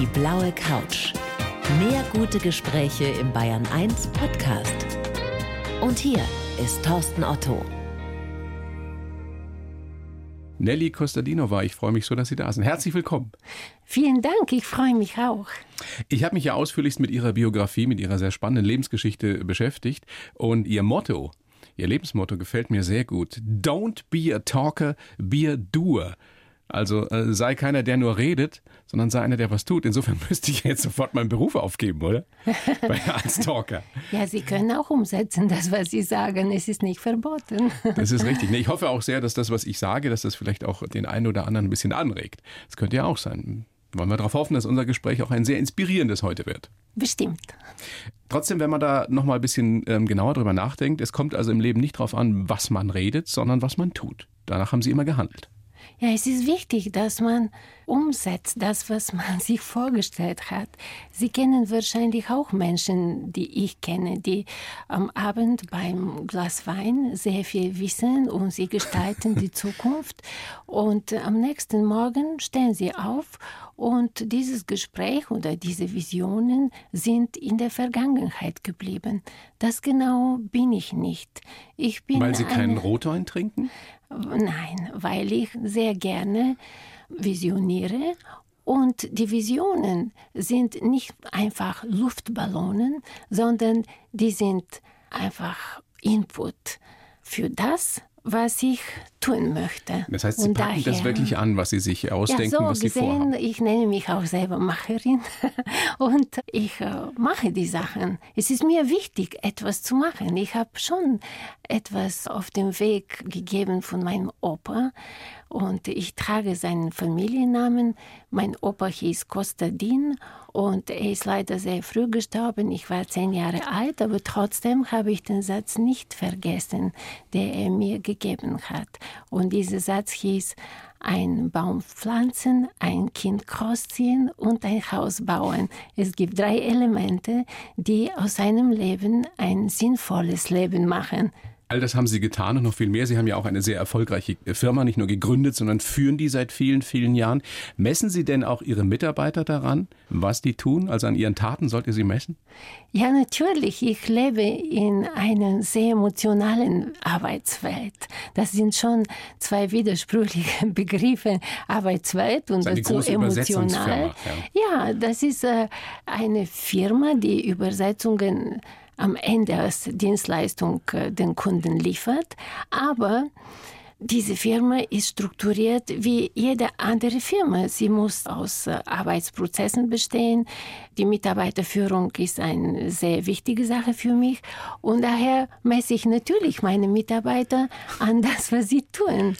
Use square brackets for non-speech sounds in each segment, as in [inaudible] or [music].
Die blaue Couch. Mehr gute Gespräche im Bayern 1 Podcast. Und hier ist Thorsten Otto. Nelly Kostadinova, ich freue mich so, dass Sie da sind. Herzlich willkommen. Vielen Dank, ich freue mich auch. Ich habe mich ja ausführlichst mit Ihrer Biografie, mit Ihrer sehr spannenden Lebensgeschichte beschäftigt und Ihr Motto, Ihr Lebensmotto gefällt mir sehr gut. Don't be a talker, be a doer. Also äh, sei keiner, der nur redet, sondern sei einer, der was tut. Insofern [laughs] müsste ich jetzt sofort meinen Beruf aufgeben, oder? [laughs] als Talker. ja, Sie können auch umsetzen, das, was Sie sagen. Es ist nicht verboten. [laughs] das ist richtig. Ich hoffe auch sehr, dass das, was ich sage, dass das vielleicht auch den einen oder anderen ein bisschen anregt. Das könnte ja auch sein. Wollen wir darauf hoffen, dass unser Gespräch auch ein sehr inspirierendes heute wird. Bestimmt. Trotzdem, wenn man da noch mal ein bisschen ähm, genauer drüber nachdenkt, es kommt also im Leben nicht darauf an, was man redet, sondern was man tut. Danach haben Sie immer gehandelt. Ja, es ist wichtig, dass man umsetzt, das, was man [laughs] sich vorgestellt hat. Sie kennen wahrscheinlich auch Menschen, die ich kenne, die am Abend beim Glas Wein sehr viel wissen und sie gestalten die [laughs] Zukunft. Und am nächsten Morgen stehen sie auf und dieses Gespräch oder diese Visionen sind in der Vergangenheit geblieben. Das genau bin ich nicht. Ich bin Weil Sie keinen Rotwein trinken? Nein, weil ich sehr gerne visioniere. Und die Visionen sind nicht einfach Luftballonen, sondern die sind einfach Input für das, was ich tun möchte. Das heißt, Sie und packen daher, das wirklich an, was Sie sich ausdenken, ja, so was Sie gesehen, vorhaben. Ich nenne mich auch selber Macherin [laughs] und ich äh, mache die Sachen. Es ist mir wichtig, etwas zu machen. Ich habe schon etwas auf dem Weg gegeben von meinem Opa und ich trage seinen Familiennamen. Mein Opa hieß Kostadin und er ist leider sehr früh gestorben. Ich war zehn Jahre alt, aber trotzdem habe ich den Satz nicht vergessen, der er mir gegeben hat. Und dieser Satz hieß, ein Baum pflanzen, ein Kind großziehen und ein Haus bauen. Es gibt drei Elemente, die aus einem Leben ein sinnvolles Leben machen. All das haben Sie getan und noch viel mehr. Sie haben ja auch eine sehr erfolgreiche Firma nicht nur gegründet, sondern führen die seit vielen, vielen Jahren. Messen Sie denn auch Ihre Mitarbeiter daran, was die tun? Also an Ihren Taten sollt ihr sie messen? Ja, natürlich. Ich lebe in einer sehr emotionalen Arbeitswelt. Das sind schon zwei widersprüchliche [laughs] Begriffe. Arbeitswelt und dazu emotional. Ja. ja. das ist äh, eine Firma, die Übersetzungen am Ende als Dienstleistung äh, den Kunden liefert. Aber diese Firma ist strukturiert wie jede andere Firma. Sie muss aus äh, Arbeitsprozessen bestehen. Die Mitarbeiterführung ist eine sehr wichtige Sache für mich. Und daher messe ich natürlich meine Mitarbeiter an das, was sie tun.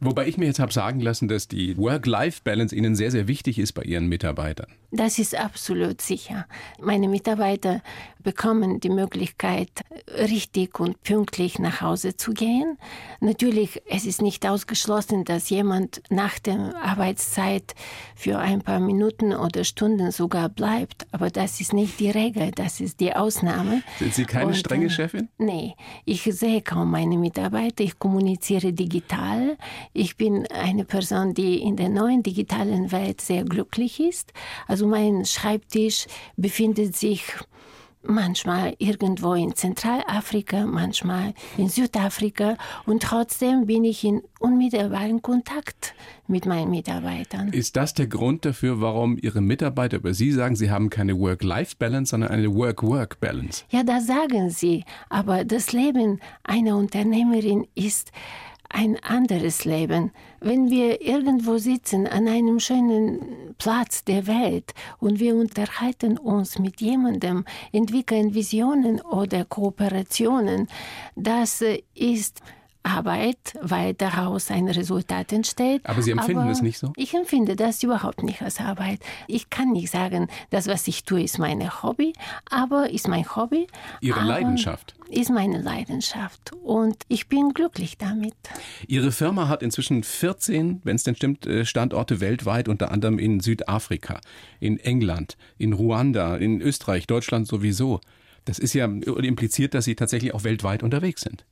Wobei ich mir jetzt habe sagen lassen, dass die Work-Life-Balance Ihnen sehr, sehr wichtig ist bei Ihren Mitarbeitern. Das ist absolut sicher. Meine Mitarbeiter bekommen die Möglichkeit, richtig und pünktlich nach Hause zu gehen. Natürlich, es ist nicht ausgeschlossen, dass jemand nach der Arbeitszeit für ein paar Minuten oder Stunden sogar bleibt. Aber das ist nicht die Regel, das ist die Ausnahme. Sind Sie keine und, strenge Chefin? Nee, ich sehe kaum meine Mitarbeiter. Ich kommuniziere digital. Ich bin eine Person, die in der neuen digitalen Welt sehr glücklich ist. Also mein Schreibtisch befindet sich manchmal irgendwo in Zentralafrika, manchmal in Südafrika und trotzdem bin ich in unmittelbaren Kontakt mit meinen Mitarbeitern. Ist das der Grund dafür, warum Ihre Mitarbeiter über Sie sagen, Sie haben keine Work-Life-Balance, sondern eine Work-Work-Balance? Ja, das sagen Sie, aber das Leben einer Unternehmerin ist ein anderes Leben. Wenn wir irgendwo sitzen an einem schönen Platz der Welt und wir unterhalten uns mit jemandem, entwickeln Visionen oder Kooperationen, das ist Arbeit, weil daraus ein Resultat entsteht. Aber Sie empfinden Aber es nicht so? Ich empfinde das überhaupt nicht als Arbeit. Ich kann nicht sagen, das, was ich tue, ist mein Hobby, aber ist mein Hobby. Ihre Leidenschaft? Ist meine Leidenschaft und ich bin glücklich damit. Ihre Firma hat inzwischen 14, wenn es denn stimmt, äh, Standorte weltweit, unter anderem in Südafrika, in England, in Ruanda, in Österreich, Deutschland sowieso. Das ist ja impliziert, dass Sie tatsächlich auch weltweit unterwegs sind.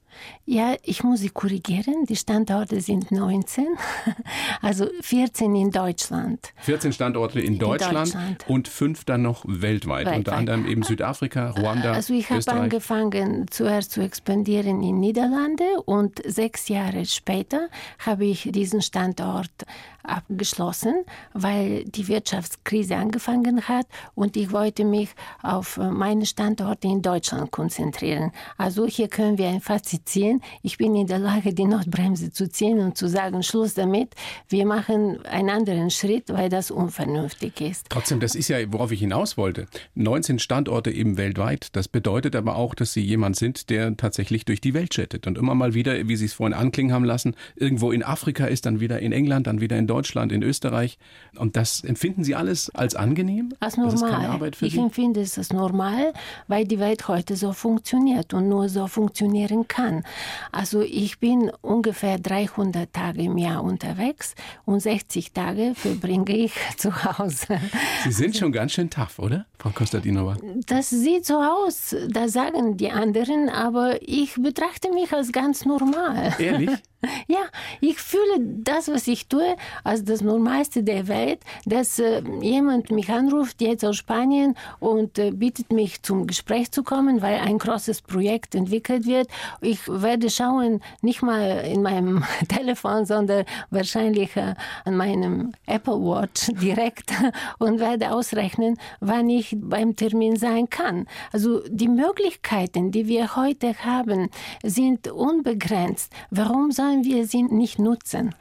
Ja, ich muss Sie korrigieren. Die Standorte sind 19, [laughs] also 14 in Deutschland. 14 Standorte in Deutschland, in Deutschland. und fünf dann noch weltweit, weltweit. unter anderem eben Südafrika, Ruanda. Also ich habe angefangen zuerst zu expandieren in Niederlande und sechs Jahre später habe ich diesen Standort abgeschlossen, weil die Wirtschaftskrise angefangen hat und ich wollte mich auf meine Standorte in Deutschland konzentrieren. Also hier können wir ein Fazit ziehen. Ich bin in der Lage, die Notbremse zu ziehen und zu sagen, Schluss damit. Wir machen einen anderen Schritt, weil das unvernünftig ist. Trotzdem, das ist ja, worauf ich hinaus wollte. 19 Standorte eben weltweit. Das bedeutet aber auch, dass Sie jemand sind, der tatsächlich durch die Welt jettet und immer mal wieder, wie Sie es vorhin anklingen haben lassen, irgendwo in Afrika ist, dann wieder in England, dann wieder in Deutschland, in Österreich. Und das empfinden Sie alles als angenehm? Als normal. Das ist keine Arbeit für ich Sie? empfinde es als normal, weil die Welt heute so funktioniert und nur so funktionieren kann. Also ich bin ungefähr 300 Tage im Jahr unterwegs und 60 Tage verbringe ich [laughs] zu Hause. Sie sind schon ganz schön tough, oder, Frau Kostadinova? Das sieht so aus, das sagen die anderen, aber ich betrachte mich als ganz normal. Ehrlich? [laughs] Ja, ich fühle das, was ich tue, als das Normalste der Welt, dass äh, jemand mich anruft, jetzt aus Spanien, und äh, bittet mich zum Gespräch zu kommen, weil ein großes Projekt entwickelt wird. Ich werde schauen, nicht mal in meinem [laughs] Telefon, sondern wahrscheinlich äh, an meinem Apple Watch [laughs] direkt und werde ausrechnen, wann ich beim Termin sein kann. Also die Möglichkeiten, die wir heute haben, sind unbegrenzt. Warum sollen wir sie nicht nutzen?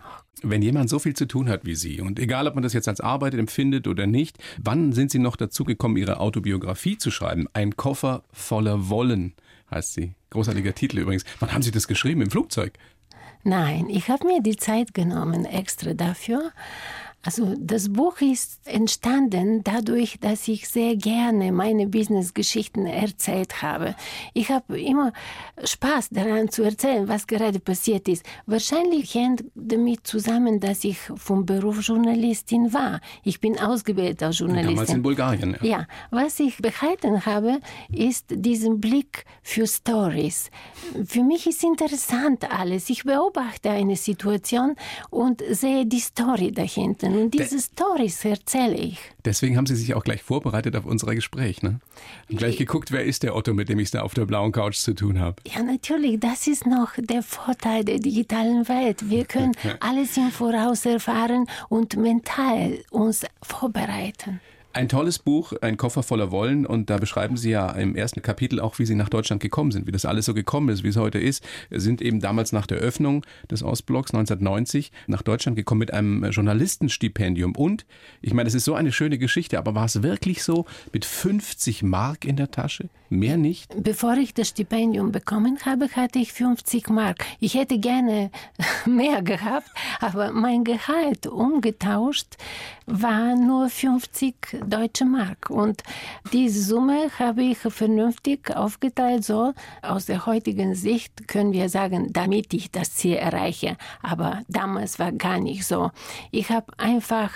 Wenn jemand so viel zu tun hat wie Sie und egal, ob man das jetzt als Arbeit empfindet oder nicht, wann sind Sie noch dazu gekommen, Ihre Autobiografie zu schreiben? Ein Koffer voller Wollen heißt sie. Großartiger Titel übrigens. Wann haben Sie das geschrieben? Im Flugzeug? Nein, ich habe mir die Zeit genommen extra dafür. Also das Buch ist entstanden dadurch, dass ich sehr gerne meine Business-Geschichten erzählt habe. Ich habe immer Spaß daran zu erzählen, was gerade passiert ist. Wahrscheinlich hängt damit zusammen, dass ich vom Beruf Journalistin war. Ich bin ausgebildet als Journalistin. Damals in Bulgarien. Ja. ja, was ich behalten habe, ist diesen Blick für Stories. Für mich ist interessant alles. Ich beobachte eine Situation und sehe die Story dahinter. Und diese Stories erzähle ich. Deswegen haben Sie sich auch gleich vorbereitet auf unser Gespräch, ne? Und gleich geguckt, wer ist der Otto, mit dem ich es da auf der blauen Couch zu tun habe. Ja, natürlich. Das ist noch der Vorteil der digitalen Welt. Wir können [laughs] alles im Voraus erfahren und mental uns vorbereiten. Ein tolles Buch, ein Koffer voller Wollen und da beschreiben Sie ja im ersten Kapitel auch, wie Sie nach Deutschland gekommen sind, wie das alles so gekommen ist, wie es heute ist. Sie sind eben damals nach der Öffnung des Ostblocks 1990 nach Deutschland gekommen mit einem Journalistenstipendium und, ich meine, es ist so eine schöne Geschichte, aber war es wirklich so mit 50 Mark in der Tasche? Mehr nicht? Bevor ich das Stipendium bekommen habe, hatte ich 50 Mark. Ich hätte gerne [laughs] mehr gehabt, aber mein Gehalt umgetauscht war nur 50 deutsche Mark. Und diese Summe habe ich vernünftig aufgeteilt. So aus der heutigen Sicht können wir sagen, damit ich das Ziel erreiche. Aber damals war gar nicht so. Ich habe einfach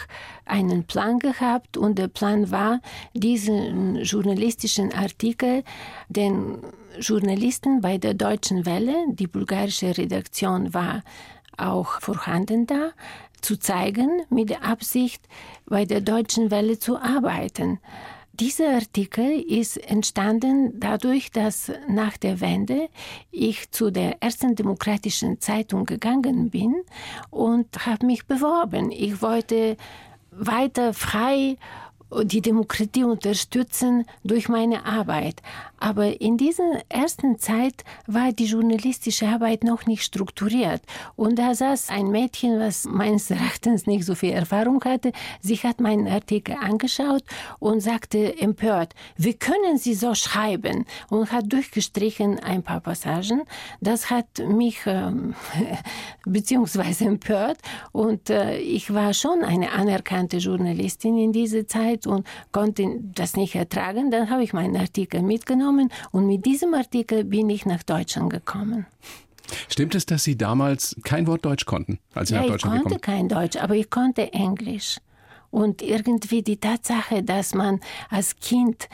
einen Plan gehabt und der Plan war, diesen journalistischen Artikel den Journalisten bei der Deutschen Welle, die bulgarische Redaktion war auch vorhanden da, zu zeigen, mit der Absicht, bei der Deutschen Welle zu arbeiten. Dieser Artikel ist entstanden dadurch, dass nach der Wende ich zu der ersten demokratischen Zeitung gegangen bin und habe mich beworben. Ich wollte weiter frei die Demokratie unterstützen durch meine Arbeit. Aber in dieser ersten Zeit war die journalistische Arbeit noch nicht strukturiert. Und da saß ein Mädchen, was meines Erachtens nicht so viel Erfahrung hatte. Sie hat meinen Artikel angeschaut und sagte empört, wie können Sie so schreiben? Und hat durchgestrichen ein paar Passagen. Das hat mich ähm, [laughs] beziehungsweise empört. Und äh, ich war schon eine anerkannte Journalistin in dieser Zeit und konnte das nicht ertragen. Dann habe ich meinen Artikel mitgenommen genommen und mit diesem Artikel bin ich nach Deutschland gekommen. Stimmt es, dass Sie damals kein Wort Deutsch konnten, als Sie ja, nach Deutschland gekommen sind? Ich konnte kein Deutsch, aber ich konnte Englisch. Und irgendwie die Tatsache, dass man als Kind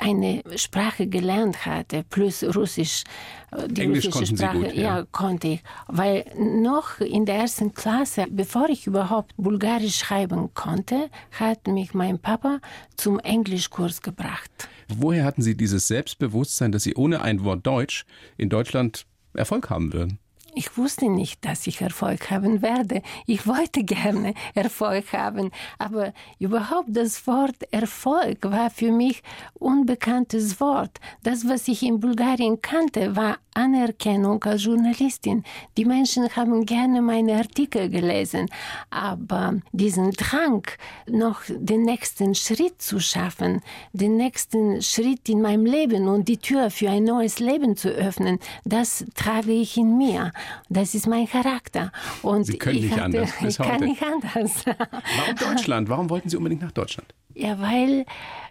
eine Sprache gelernt hatte, plus Russisch, äh, die Englisch russische Sprache, gut, ja. ja. konnte ich. Weil noch in der ersten Klasse, bevor ich überhaupt Bulgarisch schreiben konnte, hat mich mein Papa zum Englischkurs gebracht. Woher hatten Sie dieses Selbstbewusstsein, dass Sie ohne ein Wort Deutsch in Deutschland Erfolg haben würden? Ich wusste nicht, dass ich Erfolg haben werde. Ich wollte [laughs] gerne Erfolg haben, aber überhaupt das Wort Erfolg war für mich unbekanntes Wort. Das, was ich in Bulgarien kannte, war Anerkennung als Journalistin. Die Menschen haben gerne meine Artikel gelesen, aber diesen Drang, noch den nächsten Schritt zu schaffen, den nächsten Schritt in meinem Leben und die Tür für ein neues Leben zu öffnen, das trage ich in mir. Das ist mein Charakter. Und Sie können nicht hatte, anders. [laughs] Bis ich heute. kann nicht anders. Warum Deutschland? Warum wollten Sie unbedingt nach Deutschland? Ja, weil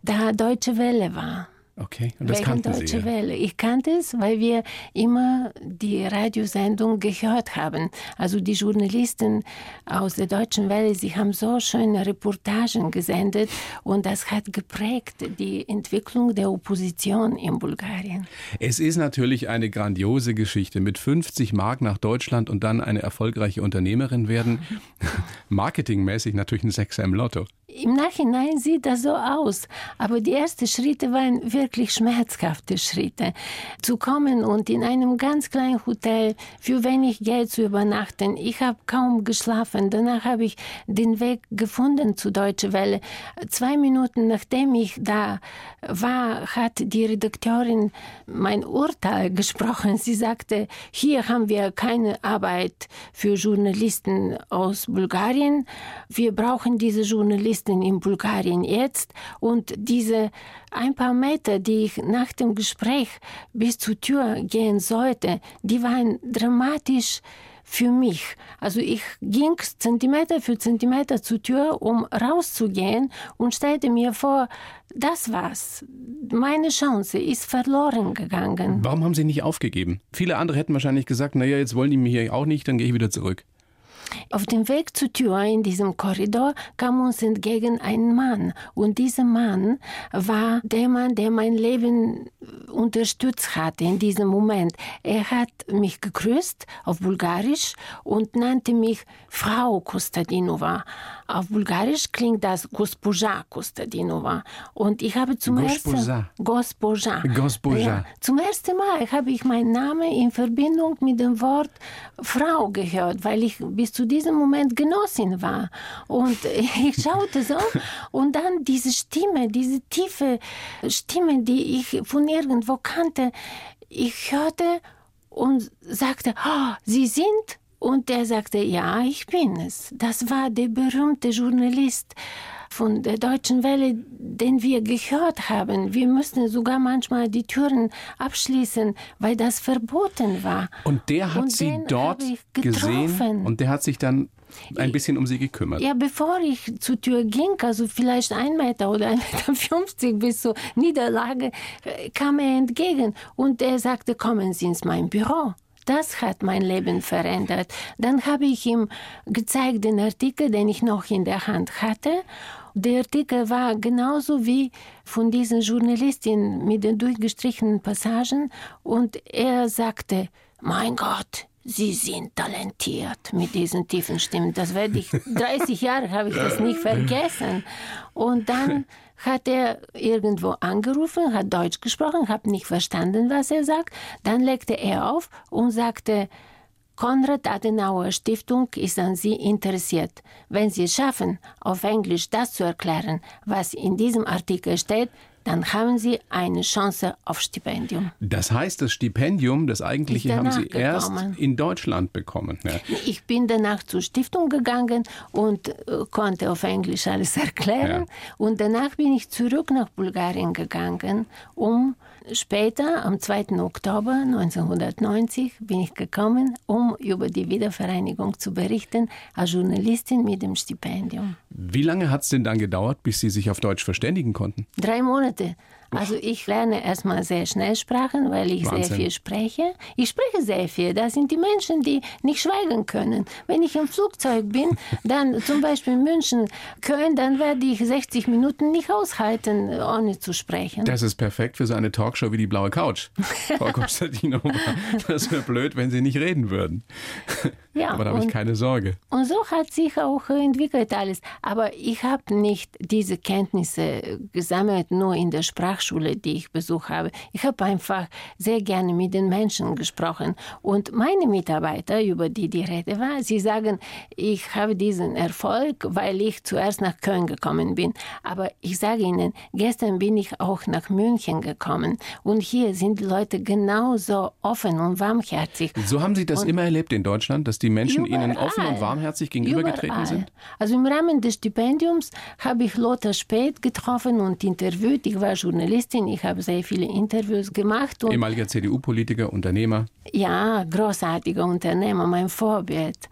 da Deutsche Welle war. Okay, und das Wegen kannten Deutsche Sie. Welle. Ich kannte es, weil wir immer die Radiosendung gehört haben. Also die Journalisten aus der Deutschen Welle, sie haben so schöne Reportagen gesendet und das hat geprägt die Entwicklung der Opposition in Bulgarien. Es ist natürlich eine grandiose Geschichte. Mit 50 Mark nach Deutschland und dann eine erfolgreiche Unternehmerin werden. [laughs] Marketingmäßig natürlich ein Sechser im Lotto. Im Nachhinein sieht das so aus, aber die ersten Schritte waren wirklich schmerzhafte Schritte. Zu kommen und in einem ganz kleinen Hotel für wenig Geld zu übernachten. Ich habe kaum geschlafen. Danach habe ich den Weg gefunden zu Deutsche Welle. Zwei Minuten nachdem ich da war, hat die Redakteurin mein Urteil gesprochen. Sie sagte, hier haben wir keine Arbeit für Journalisten aus Bulgarien. Wir brauchen diese Journalisten in Bulgarien jetzt. Und diese ein paar Meter, die ich nach dem Gespräch bis zur Tür gehen sollte, die waren dramatisch für mich. Also ich ging Zentimeter für Zentimeter zur Tür, um rauszugehen und stellte mir vor, das war's. Meine Chance ist verloren gegangen. Warum haben Sie nicht aufgegeben? Viele andere hätten wahrscheinlich gesagt, naja, jetzt wollen die mich hier auch nicht, dann gehe ich wieder zurück. Auf dem Weg zur Tür in diesem Korridor kam uns entgegen ein Mann. Und dieser Mann war der Mann, der mein Leben unterstützt hatte in diesem Moment. Er hat mich gegrüßt auf Bulgarisch und nannte mich Frau Kostadinova. Auf Bulgarisch klingt das Gospoja Kostadinova. Und ich habe zum ersten Gospoja. Ja, zum ersten Mal habe ich meinen Namen in Verbindung mit dem Wort Frau gehört, weil ich bis zu diesem Moment Genossin war. Und [laughs] ich schaute so und dann diese Stimme, diese tiefe Stimme, die ich von irgendwo kannte, ich hörte und sagte, oh, Sie sind und der sagte, ja, ich bin es. Das war der berühmte Journalist von der Deutschen Welle, den wir gehört haben. Wir mussten sogar manchmal die Türen abschließen, weil das verboten war. Und der hat und sie dort gesehen und der hat sich dann ein bisschen um sie gekümmert. Ja, bevor ich zur Tür ging, also vielleicht ein Meter oder [laughs] ein Meter 50 bis zur Niederlage, äh, kam er entgegen und er sagte, kommen Sie ins mein Büro. Das hat mein Leben verändert. Dann habe ich ihm gezeigt den Artikel, den ich noch in der Hand hatte. Der Artikel war genauso wie von diesen Journalistin mit den durchgestrichenen Passagen und er sagte, mein Gott, Sie sind talentiert mit diesen tiefen Stimmen. Das werde ich, [laughs] 30 Jahre habe ich das nicht vergessen. Und dann [laughs] hat er irgendwo angerufen, hat Deutsch gesprochen, habe nicht verstanden, was er sagt. Dann legte er auf und sagte, Konrad Adenauer Stiftung ist an Sie interessiert. Wenn Sie es schaffen, auf Englisch das zu erklären, was in diesem Artikel steht, dann haben Sie eine Chance auf Stipendium. Das heißt, das Stipendium, das eigentliche, haben Sie gekommen. erst in Deutschland bekommen. Ja. Ich bin danach zur Stiftung gegangen und äh, konnte auf Englisch alles [laughs] erklären. Ja. Und danach bin ich zurück nach Bulgarien gegangen, um Später, am 2. Oktober 1990, bin ich gekommen, um über die Wiedervereinigung zu berichten, als Journalistin mit dem Stipendium. Wie lange hat es denn dann gedauert, bis Sie sich auf Deutsch verständigen konnten? Drei Monate. Also ich lerne erstmal sehr schnell Sprachen, weil ich Wahnsinn. sehr viel spreche. Ich spreche sehr viel. Das sind die Menschen, die nicht schweigen können. Wenn ich im Flugzeug bin, [laughs] dann zum Beispiel in München, Köln, dann werde ich 60 Minuten nicht aushalten, ohne zu sprechen. Das ist perfekt für so eine Talkshow wie die Blaue Couch. Frau [laughs] Konstantinova, das wäre blöd, wenn Sie nicht reden würden. Ja, Aber da habe ich keine Sorge. Und so hat sich auch entwickelt alles. Aber ich habe nicht diese Kenntnisse gesammelt, nur in der Sprachschule, die ich besucht habe. Ich habe einfach sehr gerne mit den Menschen gesprochen. Und meine Mitarbeiter, über die die Rede war, sie sagen, ich habe diesen Erfolg, weil ich zuerst nach Köln gekommen bin. Aber ich sage Ihnen, gestern bin ich auch nach München gekommen. Und hier sind die Leute genauso offen und warmherzig. So haben Sie das und immer erlebt in Deutschland, dass die Menschen Überall. Ihnen offen und warmherzig gegenübergetreten sind? Also im Rahmen des Stipendiums habe ich Lothar Späth getroffen und interviewt. Ich war Journalistin, ich habe sehr viele Interviews gemacht. Ehemaliger CDU-Politiker, Unternehmer. Ja, großartiger Unternehmer, mein Vorbild.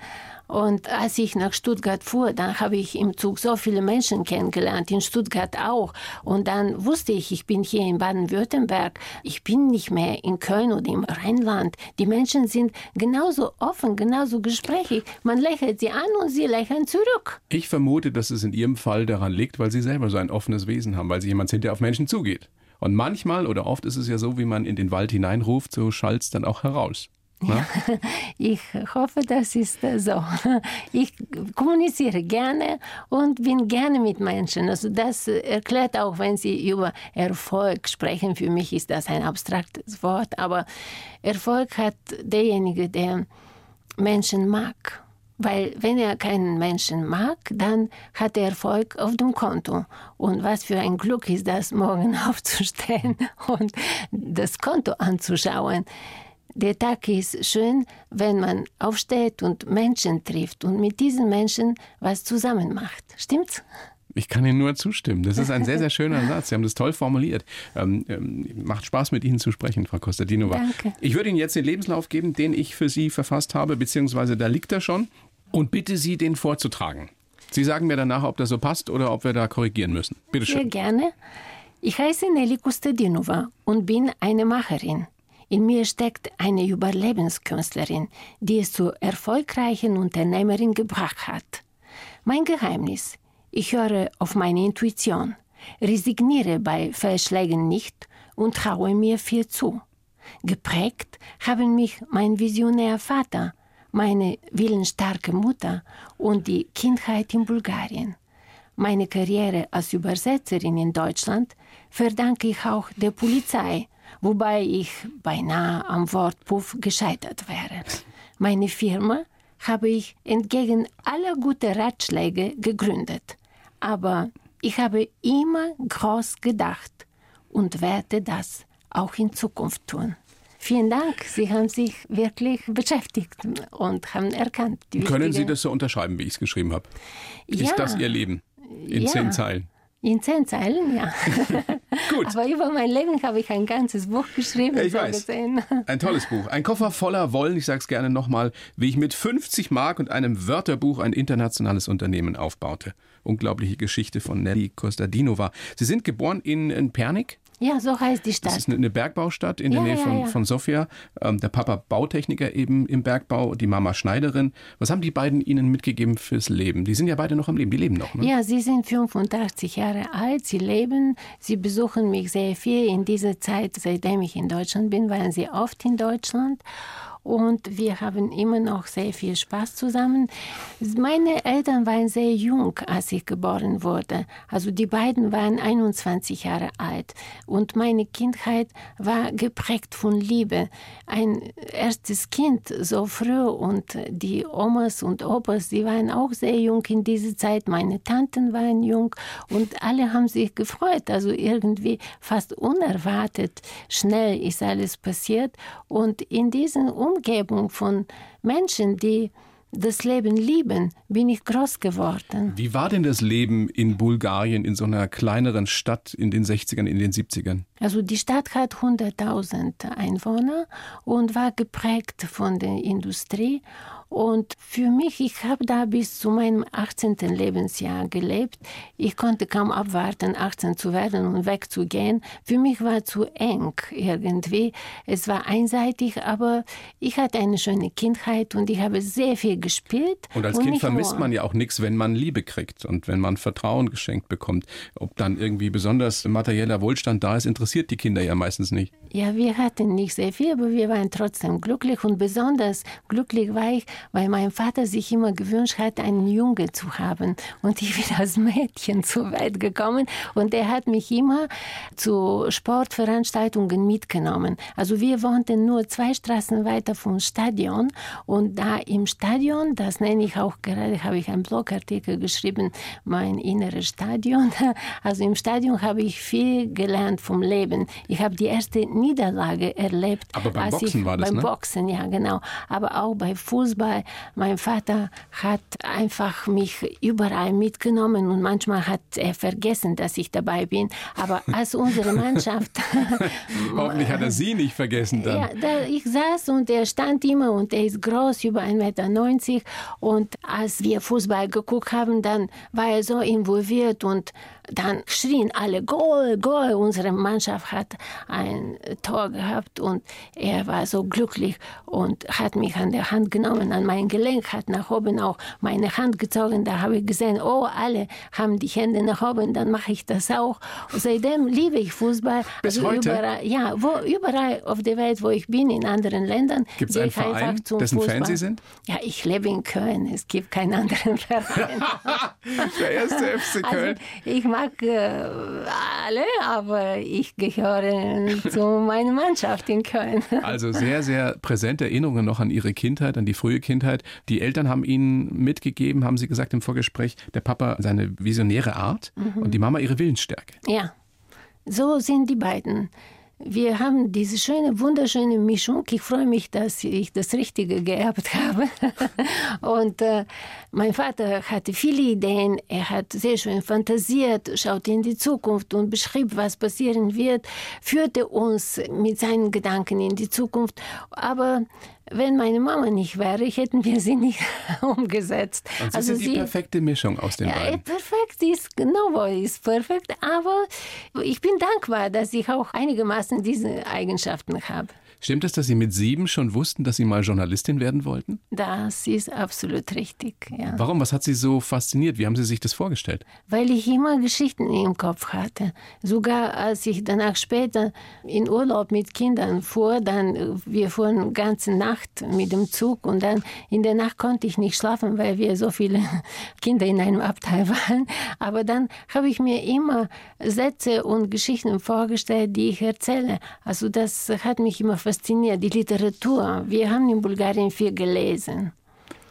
Und als ich nach Stuttgart fuhr, dann habe ich im Zug so viele Menschen kennengelernt, in Stuttgart auch. Und dann wusste ich, ich bin hier in Baden-Württemberg, ich bin nicht mehr in Köln oder im Rheinland. Die Menschen sind genauso offen, genauso gesprächig. Man lächelt sie an und sie lächeln zurück. Ich vermute, dass es in Ihrem Fall daran liegt, weil Sie selber so ein offenes Wesen haben, weil Sie jemand sind, der auf Menschen zugeht. Und manchmal oder oft ist es ja so, wie man in den Wald hineinruft, so schallt es dann auch heraus. Ja, [laughs] ich hoffe, das ist so. [laughs] Ich kommuniziere gerne und bin gerne mit Menschen. Also das erklärt auch, wenn Sie über Erfolg sprechen. Für mich ist das ein abstraktes Wort, aber Erfolg hat derjenige, der Menschen mag. Weil wenn er keinen Menschen mag, dann hat er Erfolg auf dem Konto. Und was für ein Glück ist das, morgen [laughs] aufzustehen und das Konto anzuschauen der Tag ist schön, wenn man aufsteht und Menschen trifft und mit diesen Menschen was zusammen macht. Stimmt's? Ich kann Ihnen nur zustimmen. Das ist ein sehr, sehr schöner [laughs] Satz. Sie haben das toll formuliert. Ähm, ähm, macht Spaß, mit Ihnen zu sprechen, Frau Kostadinova. Danke. Ich würde Ihnen jetzt den Lebenslauf geben, den ich für Sie verfasst habe, beziehungsweise da liegt er schon, und bitte Sie, den vorzutragen. Sie sagen mir danach, ob das so passt oder ob wir da korrigieren müssen. Bitte schön. Sehr gerne. Ich heiße Nelly Kostadinova und bin eine Macherin. In mir steckt eine Überlebenskünstlerin, die es zur erfolgreichen Unternehmerin gebracht hat. Mein Geheimnis, ich höre auf meine Intuition, resigniere bei Fehlschlägen nicht und traue mir viel zu. Geprägt haben mich mein visionär Vater, meine willensstarke Mutter und die Kindheit in Bulgarien. Meine Karriere als Übersetzerin in Deutschland verdanke ich auch der Polizei wobei ich beinahe am Wort Puff gescheitert wäre. Meine Firma habe ich entgegen aller guten Ratschläge gegründet, aber ich habe immer groß gedacht und werde das auch in Zukunft tun. Vielen Dank. Sie haben sich wirklich beschäftigt und haben erkannt. Können Sie das so unterschreiben, wie ich es geschrieben habe? Ja. Ist das Ihr Leben? In ja. zehn Zeilen. In zehn Zeilen, ja. [laughs] Gut. Aber über mein Leben habe ich ein ganzes Buch geschrieben. Ich so weiß. Gesehen. Ein tolles Buch. Ein Koffer voller Wollen. Ich sage es gerne nochmal, wie ich mit 50 Mark und einem Wörterbuch ein internationales Unternehmen aufbaute. Unglaubliche Geschichte von Nelly Kostadinova. Sie sind geboren in, in Pernik? Ja, so heißt die Stadt. Das ist eine Bergbaustadt in der Nähe von, ja, ja. von Sofia. Ähm, der Papa Bautechniker eben im Bergbau, die Mama Schneiderin. Was haben die beiden Ihnen mitgegeben fürs Leben? Die sind ja beide noch am Leben, die leben noch. Ne? Ja, sie sind 85 Jahre alt, sie leben, sie besuchen mich sehr viel. In dieser Zeit, seitdem ich in Deutschland bin, waren sie oft in Deutschland und wir haben immer noch sehr viel Spaß zusammen. Meine Eltern waren sehr jung, als ich geboren wurde. Also die beiden waren 21 Jahre alt und meine Kindheit war geprägt von Liebe. Ein erstes Kind so früh und die Omas und Opas, die waren auch sehr jung in dieser Zeit. Meine Tanten waren jung und alle haben sich gefreut. Also irgendwie fast unerwartet schnell ist alles passiert und in diesen Umgebung von Menschen, die das Leben lieben, bin ich groß geworden. Wie war denn das Leben in Bulgarien, in so einer kleineren Stadt in den 60ern, in den 70ern? Also die Stadt hat 100.000 Einwohner und war geprägt von der Industrie Und für mich, ich habe da bis zu meinem 18. Lebensjahr gelebt. Ich konnte kaum abwarten, 18 zu werden und wegzugehen. Für mich war zu eng irgendwie. Es war einseitig, aber ich hatte eine schöne Kindheit und ich habe sehr viel gespielt. Und als und Kind vermisst nur. man ja auch nichts, wenn man Liebe kriegt und wenn man Vertrauen geschenkt bekommt. Ob dann irgendwie besonders materieller Wohlstand da ist, interessiert die Kinder ja meistens nicht. Ja, wir hatten nicht sehr viel, aber wir waren trotzdem glücklich und besonders glücklich war ich, weil mein Vater sich immer gewünscht hat, einen Junge zu haben. Und ich bin als Mädchen zu weit gekommen und er hat mich immer zu Sportveranstaltungen mitgenommen. Also wir wohnten nur zwei Straßen weiter vom Stadion und da im Stadion, das nenne ich auch gerade, habe ich einen Blogartikel geschrieben, mein inneres Stadion. [laughs] Also im Stadion habe ich viel gelernt vom Leben. Ich habe die erste Niederlage erlebt. Aber beim Boxen ich, war das, beim ne? Boxen, ja genau. Aber auch bei Fußball. Mein Vater hat einfach mich überall mitgenommen und manchmal hat er vergessen, dass ich dabei bin. Aber [laughs] als unsere Mannschaft... [laughs] Hoffentlich hat er Sie nicht vergessen dann. Ja, da, ich saß und er stand immer und er ist groß, über 1,90 Meter. Und als wir Fußball geguckt haben, dann war er so involviert und dann schrien alle Goal, Goal. Unsere Mannschaft hat ein Tor gehabt und er war so glücklich und hat mich an der Hand genommen, an mein Gelenk, hat nach oben auch meine Hand gezogen. Da habe ich gesehen, oh, alle haben die Hände nach oben, dann mache ich das auch. Und seitdem liebe ich Fußball. Bis also heute? Überall, ja, wo, überall auf der Welt, wo ich bin, in anderen Ländern. Gibt es einen Verein, dessen Fußball. Fan Sie sind? Ja, ich lebe in Köln. Es gibt keinen anderen [laughs] Verein. [laughs] der erste [laughs] FC also, Köln. Also, ich mag äh, alle, aber ich gehöre [laughs] zu meiner Mannschaft in Köln. Also sehr, sehr präsente Erinnerungen noch an Ihre Kindheit, an die frühe Kindheit. Die Eltern haben Ihnen mitgegeben, haben Sie gesagt im Vorgespräch, der Papa seine visionäre Art mhm. und die Mama ihre Willensstärke. Ja, so sind die beiden. Wir haben diese schöne, wunderschöne Mischung. Ich freue mich, dass ich das Richtige geerbt [laughs] habe. Und äh, mein Vater hatte viele Ideen. Er hat sehr schön fantasiert, schaute in die Zukunft und beschrieb, was passieren wird, führte uns mit seinen Gedanken in die Zukunft. Aber wenn meine Mama nicht wäre, hätten wir sie nicht [laughs] umgesetzt. Und sie also sind die sie, perfekte Mischung aus den ja, beiden. Perfekt ist, genau ist perfekt, aber ich bin dankbar, dass ich auch einigermaßen diese Eigenschaften habe. Stimmt es, dass Sie mit sieben schon wussten, dass Sie mal Journalistin werden wollten? Das ist absolut richtig, ja. Warum? Was hat Sie so fasziniert? Wie haben Sie sich das vorgestellt? Weil ich immer Geschichten im Kopf hatte. Sogar als ich danach später in Urlaub mit Kindern fuhr, dann, wir fuhren ganze Nacht mit dem Zug und dann in der Nacht konnte ich nicht schlafen, weil wir so viele [laughs] Kinder in einem Abteil waren. Aber dann habe ich mir immer Sätze und Geschichten vorgestellt, die ich erzähle. Also das hat mich immer fasziniert fasziniert, die Literatur. Wir haben in Bulgarien viel gelesen.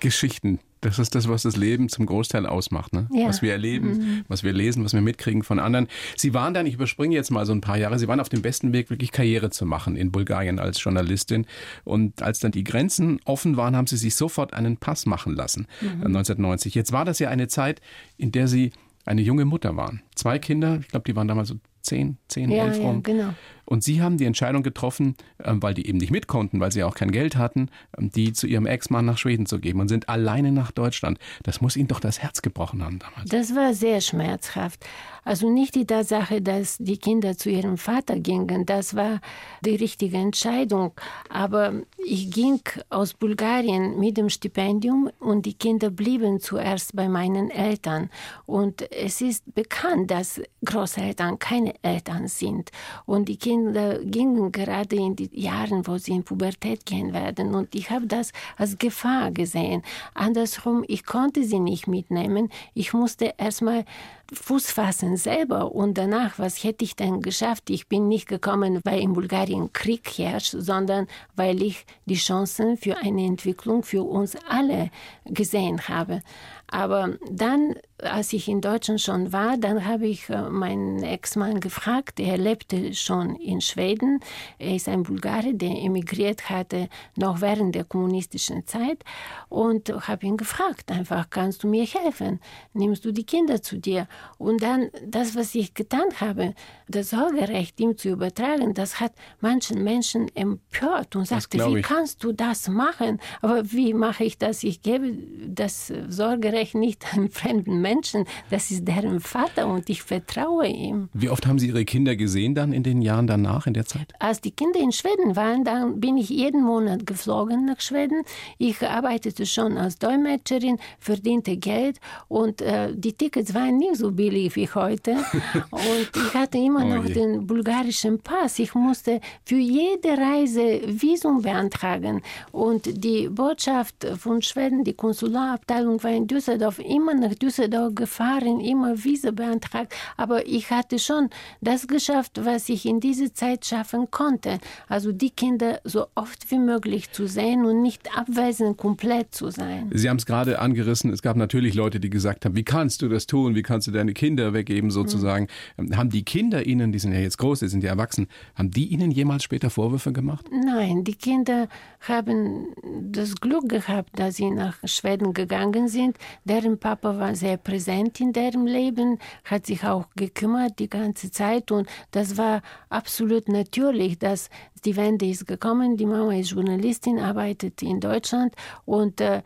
Geschichten. Das ist das, was das Leben zum Großteil ausmacht. Ne? Ja. Was wir erleben, mhm. was wir lesen, was wir mitkriegen von anderen. Sie waren dann, ich überspringe jetzt mal so ein paar Jahre, Sie waren auf dem besten Weg, wirklich Karriere zu machen in Bulgarien als Journalistin. Und als dann die Grenzen offen waren, haben Sie sich sofort einen Pass machen lassen, mhm. 1990. Jetzt war das ja eine Zeit, in der Sie eine junge Mutter waren. Zwei Kinder, ich glaube, die waren damals so zehn, zehn, ja, elf rum. Ja, genau. Und sie haben die Entscheidung getroffen, ähm, weil die eben nicht mit konnten, weil sie auch kein Geld hatten, ähm, die zu ihrem Ex-Mann nach Schweden zu geben und sind alleine nach Deutschland. Das muss ihnen doch das Herz gebrochen haben damals. Das war sehr schmerzhaft. Also nicht die Tatsache, dass die Kinder zu ihrem Vater gingen, das war die richtige Entscheidung. Aber ich ging aus Bulgarien mit dem Stipendium und die Kinder blieben zuerst bei meinen Eltern. Und es ist bekannt, dass Großeltern keine Eltern sind. Und die Kinder gingen gerade in die Jahre, wo sie in Pubertät gehen werden. Und ich habe das als Gefahr gesehen. Andersrum, ich konnte sie nicht mitnehmen. Ich musste erstmal Fuß fassen selber und danach, was hätte ich denn geschafft? Ich bin nicht gekommen, weil in Bulgarien Krieg herrscht, sondern weil ich die Chancen für eine Entwicklung für uns alle gesehen habe. Aber dann als ich in Deutschland schon war, dann habe ich äh, meinen Ex-Mann gefragt. Er lebte schon in Schweden. Er ist ein Bulgare, der emigriert hatte, noch während der kommunistischen Zeit. Und habe ihn gefragt, einfach, kannst du mir helfen? Nimmst du die Kinder zu dir? Und dann, das, was ich getan habe, das Sorgerecht ihm zu übertragen, das hat manchen Menschen empört und sagte, wie kannst du das machen? Aber wie mache ich das? Ich gebe das Sorgerecht nicht an fremden Menschen. Menschen, das ist deren Vater und ich vertraue ihm. Wie oft haben Sie Ihre Kinder gesehen dann in den Jahren danach, in der Zeit? Als die Kinder in Schweden waren, dann bin ich jeden Monat geflogen nach Schweden. Ich arbeitete schon als Dolmetscherin, verdiente Geld und äh, die Tickets waren nicht so billig wie heute. [laughs] und ich hatte immer oh noch oh den bulgarischen Pass. Ich musste für jede Reise Visum beantragen. Und die Botschaft von Schweden, die Konsularabteilung war in Düsseldorf, immer nach Düsseldorf gefahren, immer Visa beantragt, aber ich hatte schon das geschafft, was ich in dieser Zeit schaffen konnte. Also die Kinder so oft wie möglich zu sehen und nicht abwesend komplett zu sein. Sie haben es gerade angerissen, es gab natürlich Leute, die gesagt haben, wie kannst du das tun, wie kannst du deine Kinder weggeben sozusagen. Mhm. Haben die Kinder Ihnen, die sind ja jetzt groß, die sind ja erwachsen, haben die Ihnen jemals später Vorwürfe gemacht? Nein, die Kinder haben das Glück gehabt, dass sie nach Schweden gegangen sind. Deren Papa war sehr präsent in deren Leben, hat sich auch gekümmert die ganze Zeit und das war absolut natürlich, dass die Wende ist gekommen, die Mama ist Journalistin, arbeitet in Deutschland und äh,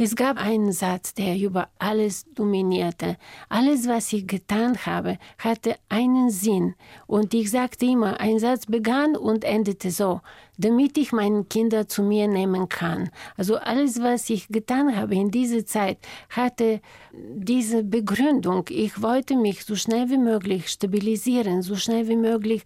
es gab einen Satz, der über alles dominierte. Alles, was ich getan habe, hatte einen Sinn. Und ich sagte immer, ein Satz begann und endete so damit ich meine Kinder zu mir nehmen kann. Also alles, was ich getan habe in dieser Zeit, hatte diese Begründung. Ich wollte mich so schnell wie möglich stabilisieren, so schnell wie möglich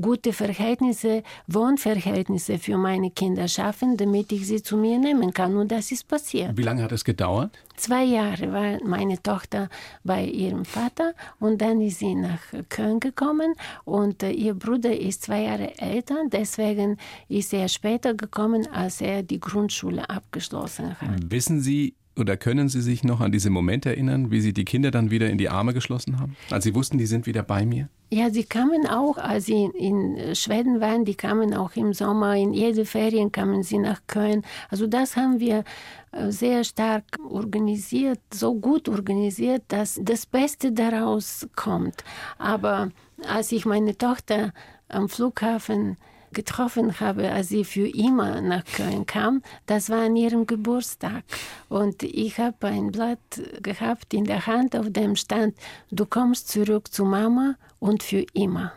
gute Verhältnisse, Wohnverhältnisse für meine Kinder schaffen, damit ich sie zu mir nehmen kann. Und das ist passiert. Wie lange hat es gedauert? Zwei Jahre war meine Tochter bei ihrem Vater und dann ist sie nach Köln gekommen und äh, ihr Bruder ist zwei Jahre älter, deswegen ist er später gekommen, als er die Grundschule abgeschlossen hat. Wissen Sie, oder können Sie sich noch an diese Momente erinnern, wie Sie die Kinder dann wieder in die Arme geschlossen haben? Als Sie wussten, die sind wieder bei mir? Ja, sie kamen auch, als sie in Schweden waren, die kamen auch im Sommer, in jede Ferien kamen sie nach Köln. Also das haben wir äh, sehr stark organisiert, so gut organisiert, dass das Beste daraus kommt. Aber als ich meine Tochter am Flughafen getroffen habe, als sie für immer nach Köln kam, das war an ihrem Geburtstag. Und ich habe ein Blatt gehabt in der Hand, auf dem stand, du kommst zurück zu Mama und für immer.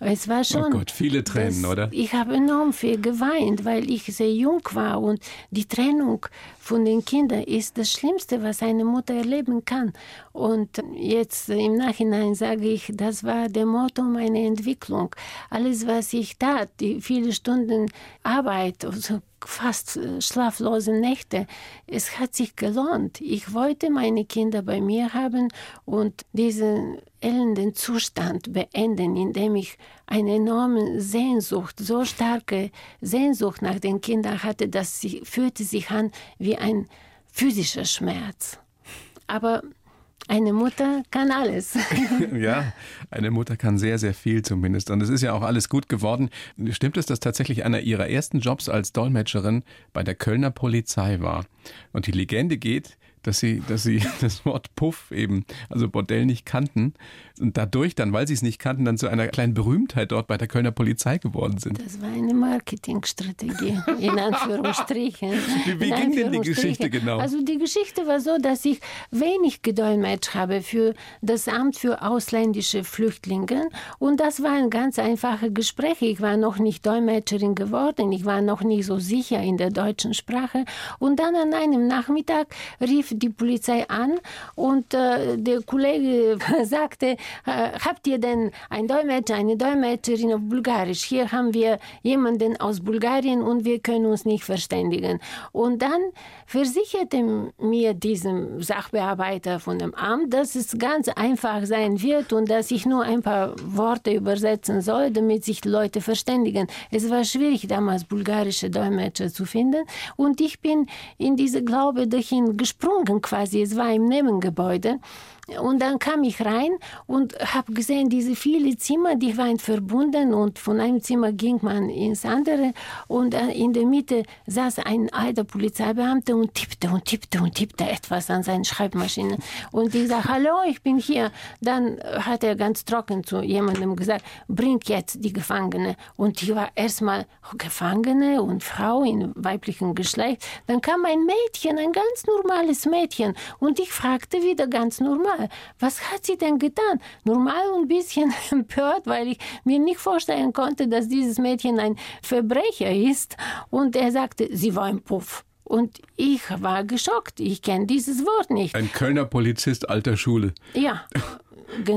Es war schon. Oh Gott, viele Tränen, das, oder? Ich habe enorm viel geweint, weil ich sehr jung war und die Trennung von den Kindern ist das Schlimmste, was eine Mutter erleben kann. Und jetzt im Nachhinein sage ich, das war der Motto meiner Entwicklung. Alles, was ich tat, die viele Stunden Arbeit, also fast äh, schlaflose Nächte. Es hat sich gelohnt. Ich wollte meine Kinder bei mir haben und diesen elenden Zustand beenden, indem ich eine enorme Sehnsucht, so starke Sehnsucht nach den Kindern hatte, dass sie fühlte sich an wie ein physischer Schmerz. Aber eine Mutter kann alles. [laughs] ja, eine Mutter kann sehr, sehr viel zumindest. Und es ist ja auch alles gut geworden. Stimmt es, dass tatsächlich einer ihrer ersten Jobs als Dolmetscherin bei der Kölner Polizei war? Und die Legende geht, dass sie, dass sie [laughs] das Wort Puff eben, also Bordell nicht kannten und dadurch dann, weil sie es nicht kannten, dann zu einer kleinen Berühmtheit dort bei der Kölner Polizei geworden sind. Das war eine Marketingstrategie, in [laughs] Anführungsstrichen. Wie, wie ging denn die Geschichte genau? Also die Geschichte war so, dass ich wenig gedolmetscht habe für das Amt für ausländische Flüchtlinge und das war ein ganz einfaches Gespräch. Ich war noch nicht Dolmetscherin geworden, ich war noch nicht so sicher in der deutschen Sprache und dann an einem Nachmittag rief die Polizei an und äh, der Kollege [laughs] sagte, äh, habt ihr denn einen Dolmetscher, eine Dolmetscherin auf Bulgarisch? Hier haben wir jemanden aus Bulgarien und wir können uns nicht verständigen. Und dann versicherte mir diesem Sachbearbeiter von dem Amt, dass es ganz einfach sein wird und dass ich nur ein paar Worte übersetzen soll, damit sich die Leute verständigen. Es war schwierig damals bulgarische Dolmetscher zu finden und ich bin in diese Glaube dahin gesprungen gesprungen quasi. Es war im Nebengebäude. Und dann kam ich rein und habe gesehen, diese viele Zimmer, die waren verbunden und von einem Zimmer ging man ins andere und äh, in der Mitte saß ein alter Polizeibeamter und tippte und tippte und tippte etwas an seinen Schreibmaschine. Und ich sage, hallo, ich bin hier. Dann hat er ganz trocken zu jemandem gesagt, bring jetzt die Gefangene. Und ich war erstmal Gefangene und Frau in weiblichem Geschlecht. Dann kam ein Mädchen, ein ganz normales Mädchen. Und ich fragte wieder ganz normal, was hat sie denn getan? Normal und ein bisschen [laughs] empört, weil ich mir nicht vorstellen konnte, dass dieses Mädchen ein Verbrecher ist. Und er sagte, sie war im Puff. Und ich war geschockt. Ich kenne dieses Wort nicht. Ein Kölner Polizist alter Schule. Ja. Genau. [laughs]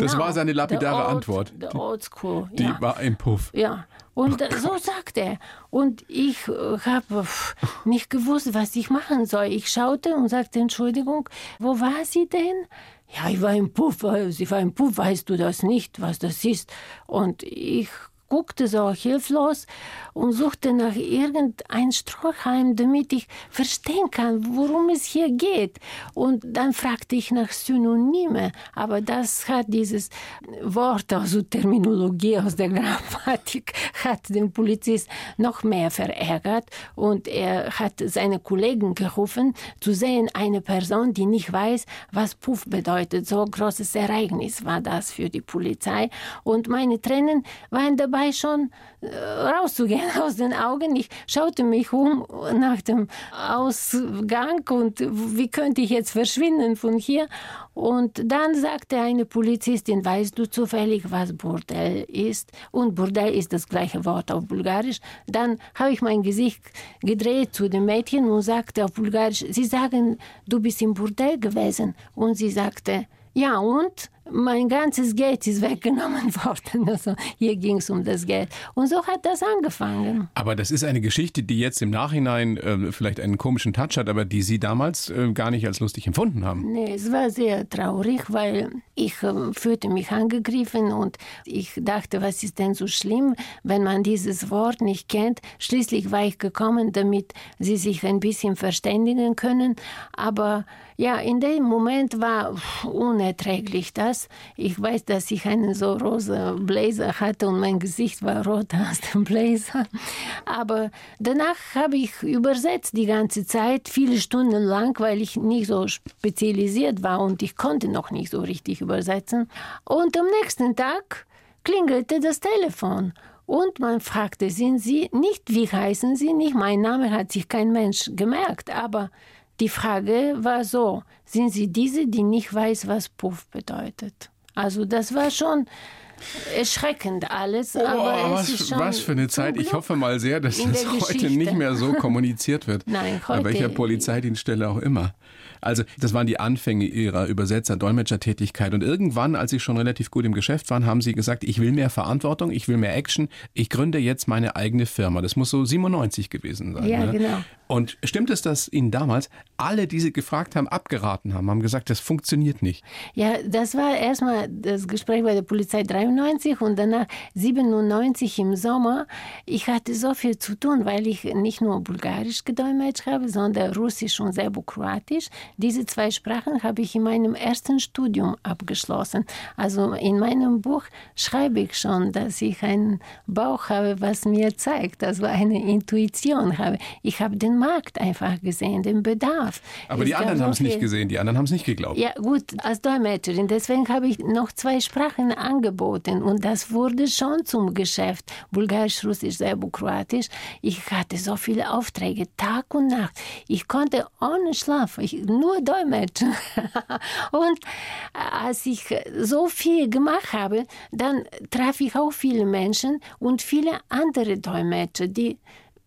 Das war seine lapidare old, Antwort. The old school. Die ja. war im Puff. Ja. Und oh so sagt er. Und ich äh, habe nicht gewusst, was ich machen soll. Ich schaute und sagte, Entschuldigung, wo war sie denn? Ja, ich war im Puff, sie war im Puff, weißt du das nicht, was das ist? Und ich guckte so hilflos und suchte nach irgendein Strohhalm, damit ich verstehen kann, worum es hier geht. Und dann fragte ich nach Synonyme, aber das hat dieses Wort, also Terminologie aus der [laughs] Grammatik, hat den Polizist noch mehr verärgert und er hat seine Kollegen gerufen, zu sehen, eine Person, die nicht weiß, was Puff bedeutet. So großes Ereignis war das für die Polizei. Und meine Tränen waren dabei schon äh, rauszugehen [laughs] aus den Augen. Ich schaute mich um nach dem Ausgang und wie könnte ich jetzt verschwinden von hier. Und dann sagte eine Polizistin, weißt du zufällig, was Bordell ist? Und Bordell ist das gleiche Wort auf Bulgarisch. Dann habe ich mein Gesicht gedreht zu dem Mädchen und sagte auf Bulgarisch, sie sagen, du bist im Bordell gewesen. Und sie sagte, ja, und mein ganzes Geld ist weggenommen [laughs] worden. Also hier ging es um das Geld. Und so hat das angefangen. Aber das ist eine Geschichte, die jetzt im Nachhinein äh, vielleicht einen komischen Touch hat, aber die Sie damals äh, gar nicht als lustig empfunden haben. Nee, es war sehr traurig, weil ich äh, fühlte mich angegriffen und ich dachte, was ist denn so schlimm, wenn man dieses Wort nicht kennt. Schließlich war ich gekommen, damit Sie sich ein bisschen verständigen können. Aber ja, in dem Moment war unerträglich das. Ich weiß, dass ich einen so rosa Blazer hatte und mein Gesicht war rot [laughs] aus dem Blazer. Aber danach habe ich übersetzt die ganze Zeit, viele Stunden lang, weil ich nicht so spezialisiert war und ich konnte noch nicht so richtig übersetzen. Und am nächsten Tag klingelte das Telefon. Und man fragte, sind Sie nicht, wie heißen Sie nicht? Mein Name hat sich kein Mensch gemerkt, aber die Frage war so, sind Sie diese, die nicht weiß, was Puff bedeutet? Also das war schon erschreckend alles. Oh, aber was, was, für eine Zeit. Ich hoffe mal sehr, dass das [laughs] heute nicht mehr so kommuniziert wird. Nein, heute. Bei welcher Polizeidienststelle auch immer. Also das waren die Anfänge ihrer Übersetzer, Dolmetschertätigkeit. Und irgendwann, als sie schon relativ gut im Geschäft waren, haben sie gesagt, ich will mehr Verantwortung, ich will mehr Action, ich gründe jetzt meine eigene Firma. Das muss so 97 gewesen sein. Ja, ne? genau. Und stimmt es, dass Ihnen damals alle, die Sie gefragt haben, abgeraten haben, haben gesagt, das funktioniert nicht? Ja, das war erstmal das Gespräch bei der Polizei 93 und danach 97 im Sommer. Ich hatte so viel zu tun, weil ich nicht nur Bulgarisch gedolmetscht habe, sondern Russisch und Serbokroatisch. Diese zwei Sprachen habe ich in meinem ersten Studium abgeschlossen. Also in meinem Buch schreibe ich schon, dass ich einen Bauch habe, was mir zeigt, dass ich eine Intuition habe. Ich habe den Markt einfach gesehen, den Bedarf. Aber es die anderen haben es nicht gesehen, die anderen haben es nicht geglaubt. Ja, gut, als Dolmetscherin. Deswegen habe ich noch zwei Sprachen angeboten und das wurde schon zum Geschäft. Bulgarisch, Russisch, Serbo-Kroatisch. Ich hatte so viele Aufträge, Tag und Nacht. Ich konnte ohne Schlaf, ich, nur dolmetschen. [laughs] und als ich so viel gemacht habe, dann traf ich auch viele Menschen und viele andere Dolmetscher, die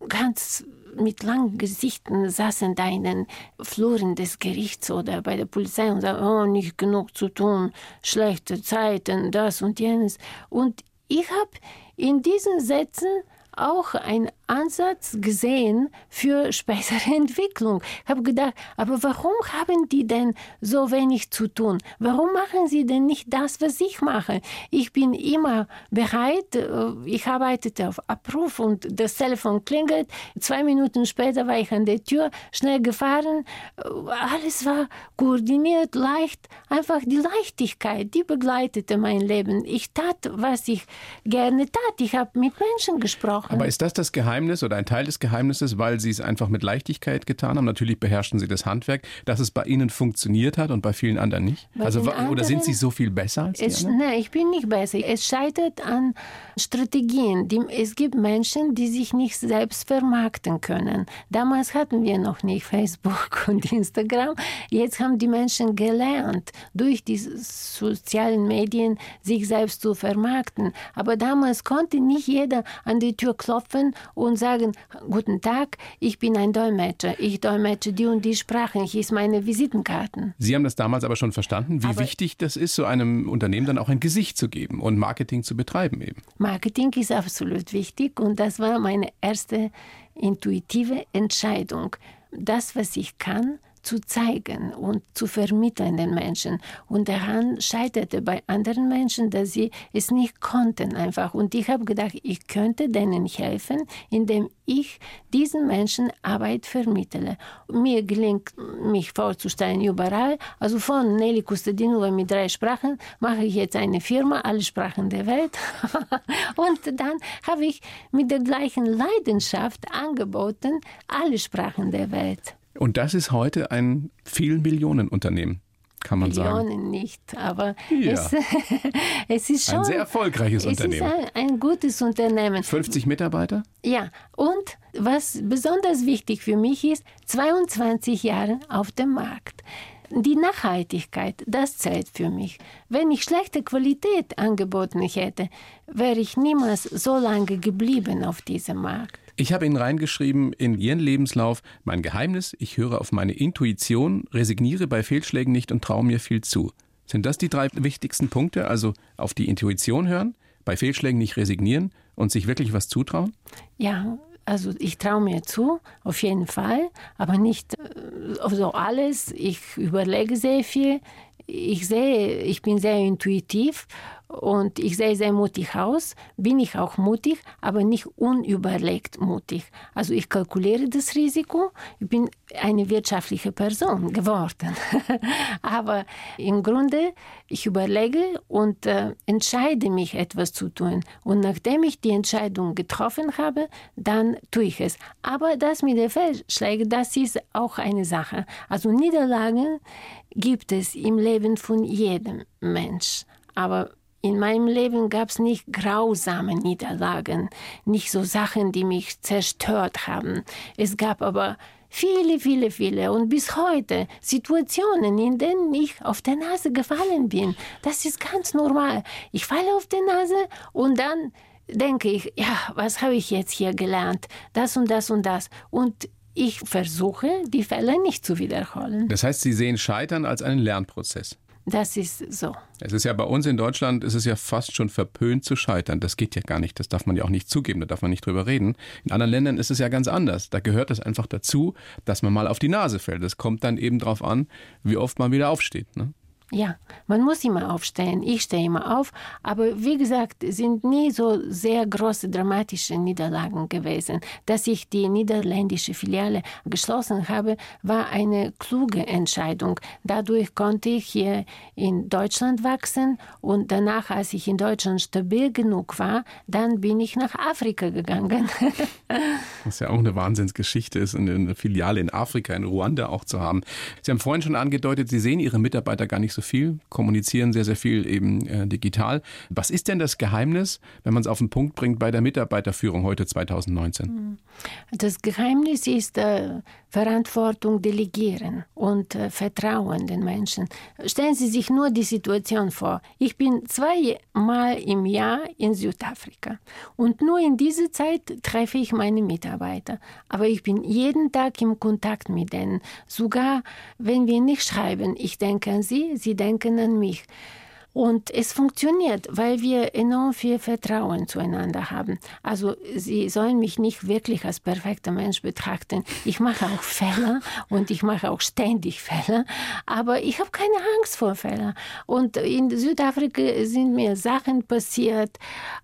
ganz mit langen Gesichten saßen da in den Fluren des Gerichts oder bei der Polizei und sagten, oh, nicht genug zu tun, schlechte Zeiten, das und jenes. Und ich habe in diesen Sätzen auch ein Ansatz gesehen für spätere [laughs] Entwicklung. Ich habe gedacht, aber warum haben die denn so wenig zu tun? Warum machen sie denn nicht das, was ich mache? Ich bin immer bereit, äh, ich arbeitete auf Abruf und das Telefon klingelt. Zwei Minuten später war ich an der Tür, schnell gefahren. Äh, alles war koordiniert, leicht. Einfach die Leichtigkeit, die begleitete mein Leben. Ich tat, was ich gerne tat. Ich habe mit Menschen gesprochen. Aber ist das das Geheimnis oder ein Teil des Geheimnisses, weil Sie es einfach mit Leichtigkeit getan haben? Natürlich beherrschen Sie das Handwerk, dass es bei Ihnen funktioniert hat und bei vielen anderen nicht? Bei also, den oder anderen- sind Sie so viel besser als die Es, anderen? nein, ich bin nicht besser. Es scheitert an Strategien. Die, es gibt Menschen, die sich nicht selbst vermarkten können. Damals hatten wir noch nicht Facebook [laughs] und Instagram. Jetzt haben die Menschen gelernt, durch die sozialen Medien sich selbst zu vermarkten. Aber damals konnte nicht jeder an die Tür klopfen und sagen, guten Tag, ich bin ein Dolmetscher. Ich dolmetsche die und die Sprachen. Hier ist meine Visitenkarten. Sie haben das damals aber schon verstanden, wie Aber- wichtig das ist, so einem Unternehmen dann auch ein Gesicht zu geben und Marketing zu betreiben eben. Marketing ist absolut wichtig und das war meine erste intuitive Entscheidung, das, was ich kann, zu zeigen und zu vermitteln den Menschen. Und daran scheiterte bei anderen Menschen, dass sie es nicht konnten einfach. Und ich habe gedacht, ich könnte denen helfen, indem ich diesen Menschen Arbeit vermittle. Mir gelingt, mich vorzustellen überall. Also von Nelly Kustadinova mit drei Sprachen mache ich jetzt eine Firma, alle Sprachen der Welt. [laughs] Und dann habe ich mit der gleichen Leidenschaft angeboten, alle Sprachen der Welt. Und das ist heute ein Vielmillionenunternehmen, kann man sagen. Millionen nicht, aber Ja. es, [laughs] es ist schon Ein sehr erfolgreiches es ist Unternehmen. ein, ein gutes Unternehmen. 50 Mitarbeiter? Ja, und was besonders wichtig für mich ist, 22 Jahre auf dem Markt. Die Nachhaltigkeit, das zählt für mich. Wenn ich schlechte Qualität angeboten hätte, wäre ich niemals so lange geblieben auf diesem Markt. Ich habe Ihnen reingeschrieben in Ihren Lebenslauf, mein Geheimnis, ich höre auf meine Intuition, resigniere bei Fehlschlägen nicht und traue mir viel zu. Sind das die drei wichtigsten Punkte? Also auf die Intuition hören, bei Fehlschlägen nicht resignieren und sich wirklich was zutrauen? Ja, also ich traue mir zu, auf jeden Fall, aber nicht äh, so alles. Ich überlege sehr viel. Ich sehe, ich bin sehr intuitiv und ich sehe sehr mutig aus. Bin ich auch mutig, aber nicht unüberlegt mutig. Also ich kalkuliere das Risiko. Ich bin eine wirtschaftliche Person geworden. [laughs] aber im Grunde, ich überlege und äh, entscheide mich, etwas zu tun. Und nachdem ich die Entscheidung getroffen habe, dann tue ich es. Aber das mit den Fehlschlägen, das ist auch eine Sache. Also Niederlagen gibt es im Leben von jedem Mensch. Aber in meinem Leben gab es nicht grausame Niederlagen, nicht so Sachen, die mich zerstört haben. Es gab aber viele, viele, viele und bis heute Situationen, in denen ich auf der Nase gefallen bin. Das ist ganz normal. Ich falle auf die Nase und dann denke ich, ja, was habe ich jetzt hier gelernt? Das und das und das. Und ich versuche, die Fälle nicht zu wiederholen. Das heißt, Sie sehen Scheitern als einen Lernprozess. Das ist so. Es ist ja bei uns in Deutschland, ist es ja fast schon verpönt zu scheitern. Das geht ja gar nicht. Das darf man ja auch nicht zugeben. Da darf man nicht drüber reden. In anderen Ländern ist es ja ganz anders. Da gehört es einfach dazu, dass man mal auf die Nase fällt. Es kommt dann eben darauf an, wie oft man wieder aufsteht. Ne? Ja, man muss immer aufstehen. Ich stehe immer auf. Aber wie gesagt, es sind nie so sehr große dramatische Niederlagen gewesen. Dass ich die niederländische Filiale geschlossen habe, war eine kluge Entscheidung. Dadurch konnte ich hier in Deutschland wachsen und danach, als ich in Deutschland stabil genug war, dann bin ich nach Afrika gegangen. [laughs] Was ja auch eine Wahnsinnsgeschichte ist, eine Filiale in Afrika, in Ruanda auch zu haben. Sie haben vorhin schon angedeutet, Sie sehen Ihre Mitarbeiter gar nicht so viel, kommunizieren sehr, sehr viel eben äh, digital. Was ist denn das Geheimnis, wenn man es auf den Punkt bringt bei der Mitarbeiterführung heute 2019? Das Geheimnis ist äh, Verantwortung delegieren und äh, Vertrauen den Menschen. Stellen Sie sich nur die Situation vor. Ich bin zweimal im Jahr in Südafrika und nur in dieser Zeit treffe ich meine Mitarbeiter. Aber ich bin jeden Tag im Kontakt mit denen. Sogar wenn wir nicht schreiben, ich denke an Sie, Sie denken an mich. Und es funktioniert, weil wir enorm viel Vertrauen zueinander haben. Also Sie sollen mich nicht wirklich als perfekter Mensch betrachten. Ich mache auch Fehler und ich mache auch ständig Fehler, aber ich habe keine Angst vor Fehlern. Und in Südafrika sind mir Sachen passiert,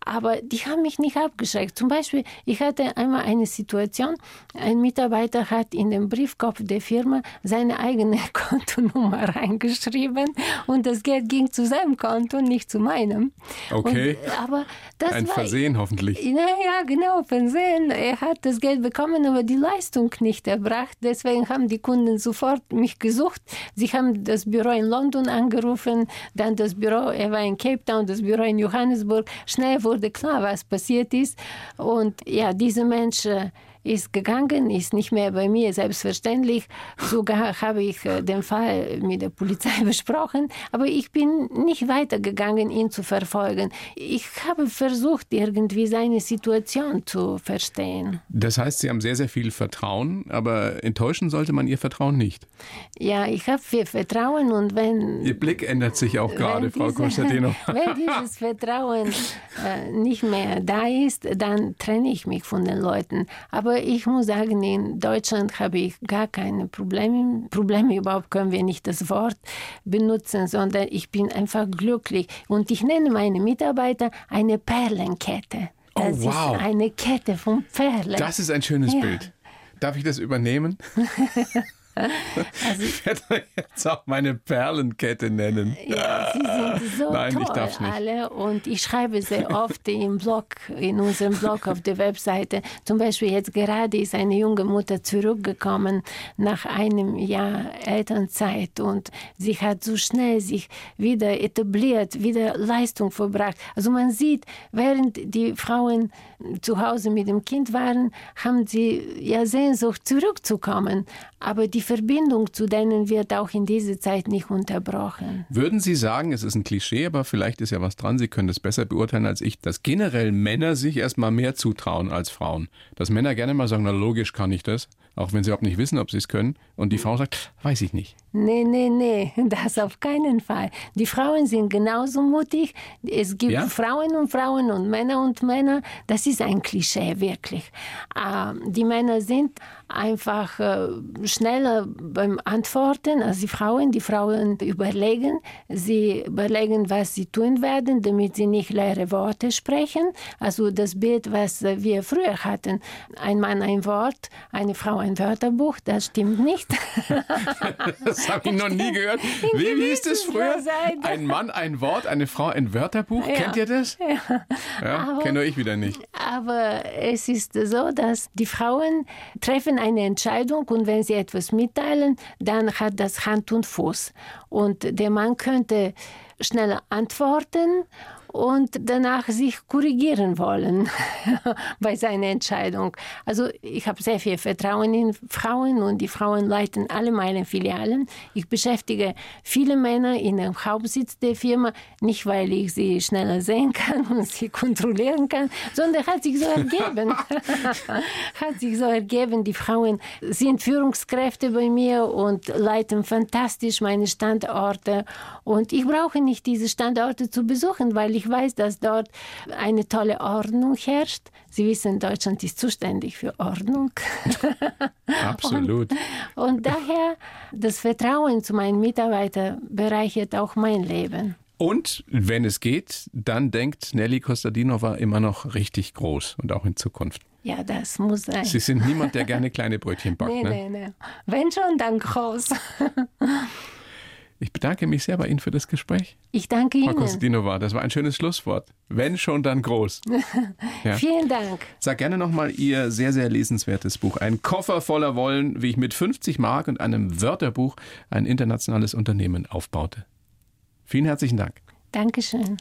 aber die haben mich nicht abgeschreckt. Zum Beispiel, ich hatte einmal eine Situation, ein Mitarbeiter hat in den Briefkopf der Firma seine eigene [laughs] Kontonummer reingeschrieben und das Geld ging zu seinem Konto, nicht zu meinem. Okay. Und, aber das Ein war, Versehen hoffentlich. Ja, ja, genau, Versehen. Er hat das Geld bekommen, aber die Leistung nicht erbracht. Deswegen haben die Kunden sofort mich gesucht. Sie haben das Büro in London angerufen, dann das Büro, er war in Cape Town, das Büro in Johannesburg. Schnell wurde klar, was passiert ist. Und ja, diese Menschen ist gegangen, ist nicht mehr bei mir, selbstverständlich. Sogar habe ich äh, den Fall mit der Polizei [laughs] besprochen, aber ich bin nicht weitergegangen, ihn zu verfolgen. Ich habe versucht, irgendwie seine Situation zu verstehen. Das heißt, Sie haben sehr, sehr viel Vertrauen, aber enttäuschen sollte man Ihr Vertrauen nicht. Ja, ich habe viel Vertrauen und wenn... Ihr Blick ändert sich auch gerade, wenn Frau diese- Konstantinov. [laughs] Wenn dieses Vertrauen äh, nicht mehr da ist, dann trenne ich mich von den Leuten. Aber ich muss sagen, in Deutschland habe ich gar keine Probleme. Probleme überhaupt können wir nicht das Wort benutzen, sondern ich bin einfach glücklich. Und ich nenne meine Mitarbeiter eine Perlenkette. Oh, Das wow. ist eine Kette von Perlen. Das ist ein schönes Ja. Bild. Darf ich das übernehmen? [laughs] [laughs] Also Ich werde jetzt auch meine Perlenkette nennen. Ja, sie sind so Nein, ich toll alle und ich schreibe sehr oft im Blog, in unserem Blog auf der Webseite. Zum Beispiel jetzt gerade ist eine junge Mutter zurückgekommen nach einem Jahr Elternzeit und sie hat so schnell sich wieder etabliert, wieder Leistung verbracht. Also man sieht, während die Frauen zu Hause mit dem Kind waren, haben sie ja Sehnsucht zurückzukommen. Aber die Verbindung zu denen wird auch in dieser Zeit nicht unterbrochen. Würden Sie sagen, es ist ein Klischee, aber vielleicht ist ja was dran, Sie können das besser beurteilen als ich, dass generell Männer sich erstmal mehr zutrauen als Frauen. Dass Männer gerne mal sagen, na logisch kann ich das, auch wenn sie überhaupt nicht wissen, ob sie es können. Und die Frau sagt, weiß ich nicht. Nee, nee, nee, [laughs] das auf keinen Fall. Die Frauen sind genauso mutig. Es gibt Ja? Frauen und Frauen und Männer und Männer. Das ist ein Klischee, wirklich. Ähm, die Männer sind einfach äh, schneller beim Antworten als die Frauen. Die Frauen überlegen. Sie überlegen, was sie tun werden, damit sie nicht leere Worte sprechen. Also das Bild, was wir früher hatten, ein Mann ein Wort, eine Frau ein Wörterbuch, das stimmt nicht. [laughs] Das habe ich noch nie gehört. Wie, wie ist das früher? Ein Mann, ein Wort, eine Frau, ein Wörterbuch. Ja. Kennt ihr das? Ja, kenne nur ich wieder nicht. Aber es ist so, dass die Frauen treffen eine Entscheidung und wenn sie etwas mitteilen, dann hat das Hand und Fuß. Und der Mann könnte schneller antworten und danach sich korrigieren wollen [laughs] bei seiner Entscheidung. Also ich habe sehr viel Vertrauen in Frauen und die Frauen leiten alle meine Filialen. Ich beschäftige viele Männer in dem Hauptsitz der Firma, nicht weil ich sie schneller sehen [laughs] kann und sie kontrollieren kann, sondern hat sich so ergeben. [laughs] hat sich so ergeben. Die Frauen sind Führungskräfte bei mir und leiten fantastisch meine Standorte. Und ich brauche nicht diese Standorte zu besuchen, weil ich weiß, dass dort eine tolle Ordnung herrscht. Sie wissen, Deutschland ist zuständig für Ordnung. [laughs] Absolut. Und daher das Vertrauen zu meinen Mitarbeitern bereichert auch mein Leben. Und wenn es geht, dann denkt Nelly Kostadinova immer noch richtig groß und auch in Zukunft. Ja, das muss sein. Sie sind niemand, der [laughs] gerne kleine Brötchen backt. Nee, ne? nee, nee. Wenn schon, dann groß. [laughs] Ich bedanke mich sehr bei Ihnen für das Gespräch. Ich danke Frau Ihnen. Kostadinova, das war ein schönes Schlusswort. Wenn schon, dann groß. [laughs] Ja. Vielen Dank. Sag gerne nochmal Ihr sehr, sehr lesenswertes Buch. Ein Koffer voller Wollen, wie ich mit 50 Mark und einem Wörterbuch ein internationales Unternehmen aufbaute. Vielen herzlichen Dank. Dankeschön.